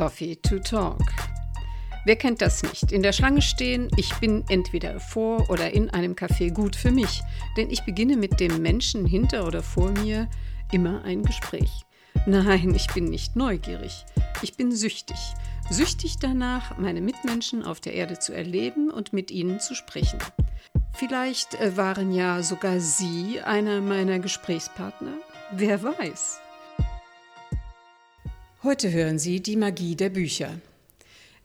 Coffee to Talk. Wer kennt das nicht? In der Schlange stehen, ich bin entweder vor oder in einem Café gut für mich, denn ich beginne mit dem Menschen hinter oder vor mir immer ein Gespräch. Nein, ich bin nicht neugierig, ich bin süchtig. Süchtig danach, meine Mitmenschen auf der Erde zu erleben und mit ihnen zu sprechen. Vielleicht äh, waren ja sogar Sie einer meiner Gesprächspartner. Wer weiß. Heute hören Sie die Magie der Bücher.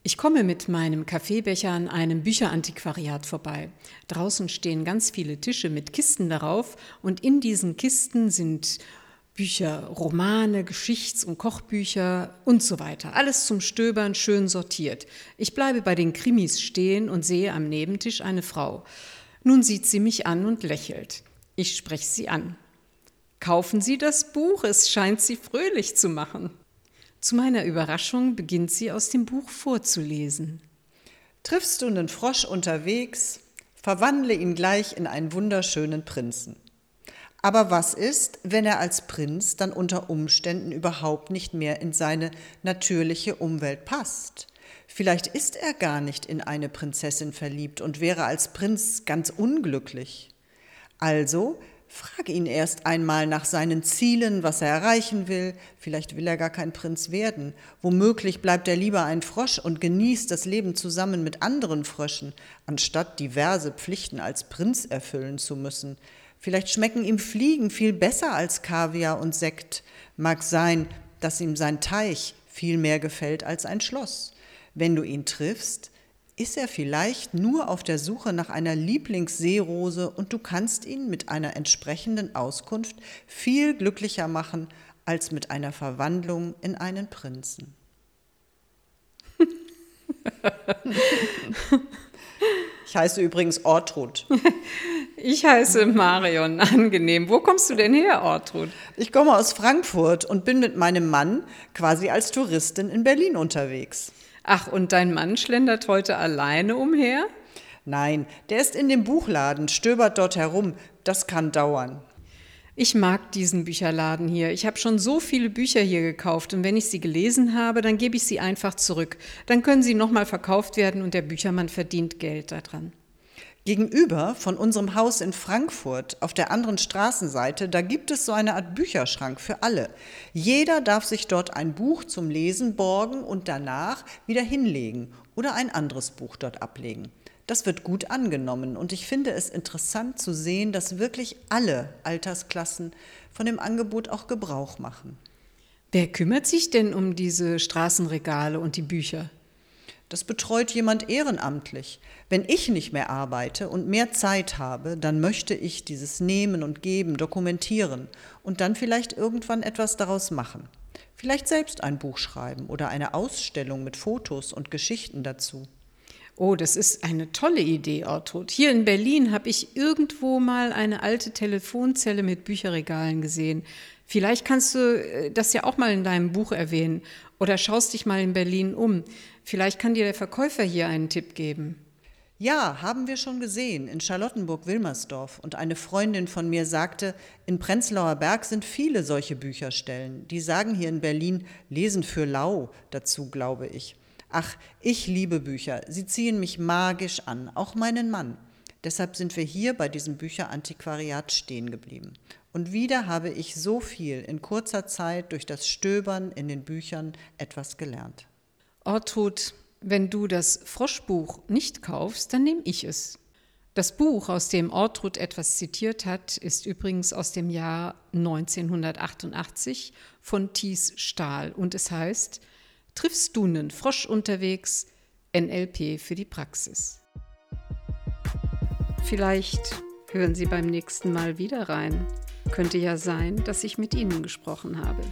Ich komme mit meinem Kaffeebecher an einem Bücherantiquariat vorbei. Draußen stehen ganz viele Tische mit Kisten darauf und in diesen Kisten sind Bücher, Romane, Geschichts- und Kochbücher und so weiter. Alles zum Stöbern schön sortiert. Ich bleibe bei den Krimis stehen und sehe am Nebentisch eine Frau. Nun sieht sie mich an und lächelt. Ich spreche sie an. Kaufen Sie das Buch, es scheint Sie fröhlich zu machen. Zu meiner Überraschung beginnt sie aus dem Buch vorzulesen. Triffst du einen Frosch unterwegs, verwandle ihn gleich in einen wunderschönen Prinzen. Aber was ist, wenn er als Prinz dann unter Umständen überhaupt nicht mehr in seine natürliche Umwelt passt? Vielleicht ist er gar nicht in eine Prinzessin verliebt und wäre als Prinz ganz unglücklich. Also Frage ihn erst einmal nach seinen Zielen, was er erreichen will. Vielleicht will er gar kein Prinz werden. Womöglich bleibt er lieber ein Frosch und genießt das Leben zusammen mit anderen Fröschen, anstatt diverse Pflichten als Prinz erfüllen zu müssen. Vielleicht schmecken ihm Fliegen viel besser als Kaviar und Sekt. Mag sein, dass ihm sein Teich viel mehr gefällt als ein Schloss. Wenn du ihn triffst, ist er vielleicht nur auf der Suche nach einer Lieblingsseerose und du kannst ihn mit einer entsprechenden Auskunft viel glücklicher machen als mit einer Verwandlung in einen Prinzen. Ich heiße übrigens Ortrud. Ich heiße Marion, angenehm. Wo kommst du denn her, Ortrud? Ich komme aus Frankfurt und bin mit meinem Mann quasi als Touristin in Berlin unterwegs. Ach, und dein Mann schlendert heute alleine umher? Nein, der ist in dem Buchladen, stöbert dort herum. Das kann dauern. Ich mag diesen Bücherladen hier. Ich habe schon so viele Bücher hier gekauft und wenn ich sie gelesen habe, dann gebe ich sie einfach zurück. Dann können sie nochmal verkauft werden und der Büchermann verdient Geld daran. Gegenüber von unserem Haus in Frankfurt, auf der anderen Straßenseite, da gibt es so eine Art Bücherschrank für alle. Jeder darf sich dort ein Buch zum Lesen borgen und danach wieder hinlegen oder ein anderes Buch dort ablegen. Das wird gut angenommen und ich finde es interessant zu sehen, dass wirklich alle Altersklassen von dem Angebot auch Gebrauch machen. Wer kümmert sich denn um diese Straßenregale und die Bücher? Das betreut jemand ehrenamtlich. Wenn ich nicht mehr arbeite und mehr Zeit habe, dann möchte ich dieses Nehmen und Geben dokumentieren und dann vielleicht irgendwann etwas daraus machen. Vielleicht selbst ein Buch schreiben oder eine Ausstellung mit Fotos und Geschichten dazu. Oh, das ist eine tolle Idee, Ortrud. Hier in Berlin habe ich irgendwo mal eine alte Telefonzelle mit Bücherregalen gesehen. Vielleicht kannst du äh, das ja auch mal in deinem Buch erwähnen oder schaust dich mal in Berlin um. Vielleicht kann dir der Verkäufer hier einen Tipp geben. Ja, haben wir schon gesehen in Charlottenburg-Wilmersdorf. Und eine Freundin von mir sagte, in Prenzlauer Berg sind viele solche Bücherstellen. Die sagen hier in Berlin Lesen für lau dazu, glaube ich. Ach, ich liebe Bücher. Sie ziehen mich magisch an, auch meinen Mann. Deshalb sind wir hier bei diesem Bücherantiquariat stehen geblieben. Und wieder habe ich so viel in kurzer Zeit durch das Stöbern in den Büchern etwas gelernt. Ortrud, wenn du das Froschbuch nicht kaufst, dann nehme ich es. Das Buch, aus dem Ortrud etwas zitiert hat, ist übrigens aus dem Jahr 1988 von Thies Stahl und es heißt Triffst du nen Frosch unterwegs? NLP für die Praxis. Vielleicht hören Sie beim nächsten Mal wieder rein. Könnte ja sein, dass ich mit Ihnen gesprochen habe.